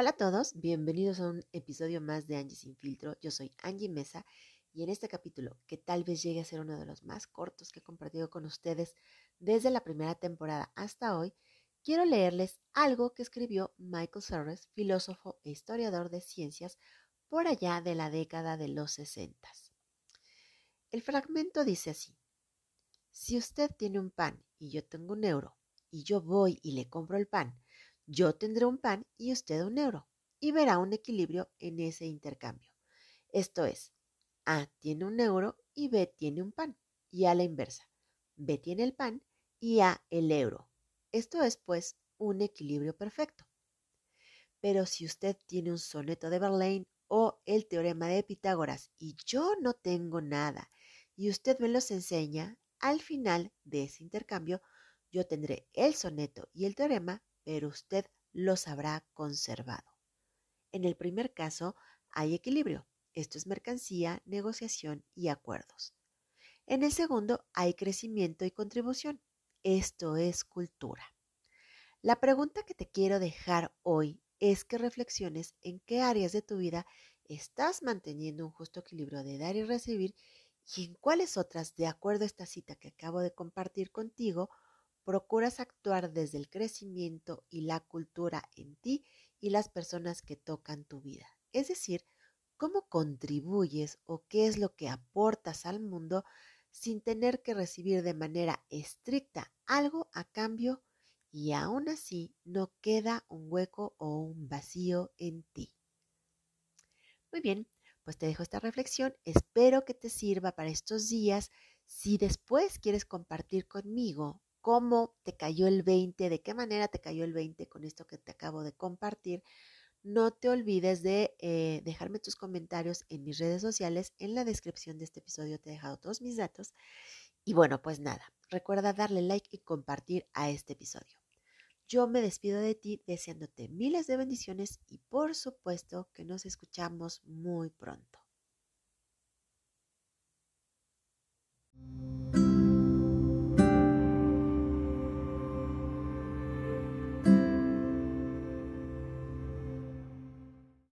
Hola a todos, bienvenidos a un episodio más de Angie Sin Filtro. Yo soy Angie Mesa y en este capítulo, que tal vez llegue a ser uno de los más cortos que he compartido con ustedes desde la primera temporada hasta hoy, quiero leerles algo que escribió Michael Serres, filósofo e historiador de ciencias, por allá de la década de los 60. El fragmento dice así, si usted tiene un pan y yo tengo un euro, y yo voy y le compro el pan, yo tendré un pan y usted un euro, y verá un equilibrio en ese intercambio. Esto es, A tiene un euro y B tiene un pan, y a la inversa. B tiene el pan y A el euro. Esto es, pues, un equilibrio perfecto. Pero si usted tiene un soneto de Verlaine o el teorema de Pitágoras y yo no tengo nada, y usted me los enseña, al final de ese intercambio yo tendré el soneto y el teorema pero usted los habrá conservado. En el primer caso hay equilibrio. Esto es mercancía, negociación y acuerdos. En el segundo hay crecimiento y contribución. Esto es cultura. La pregunta que te quiero dejar hoy es que reflexiones en qué áreas de tu vida estás manteniendo un justo equilibrio de dar y recibir y en cuáles otras, de acuerdo a esta cita que acabo de compartir contigo, procuras actuar desde el crecimiento y la cultura en ti y las personas que tocan tu vida. Es decir, cómo contribuyes o qué es lo que aportas al mundo sin tener que recibir de manera estricta algo a cambio y aún así no queda un hueco o un vacío en ti. Muy bien, pues te dejo esta reflexión. Espero que te sirva para estos días. Si después quieres compartir conmigo cómo te cayó el 20, de qué manera te cayó el 20 con esto que te acabo de compartir. No te olvides de eh, dejarme tus comentarios en mis redes sociales. En la descripción de este episodio te he dejado todos mis datos. Y bueno, pues nada, recuerda darle like y compartir a este episodio. Yo me despido de ti deseándote miles de bendiciones y por supuesto que nos escuchamos muy pronto.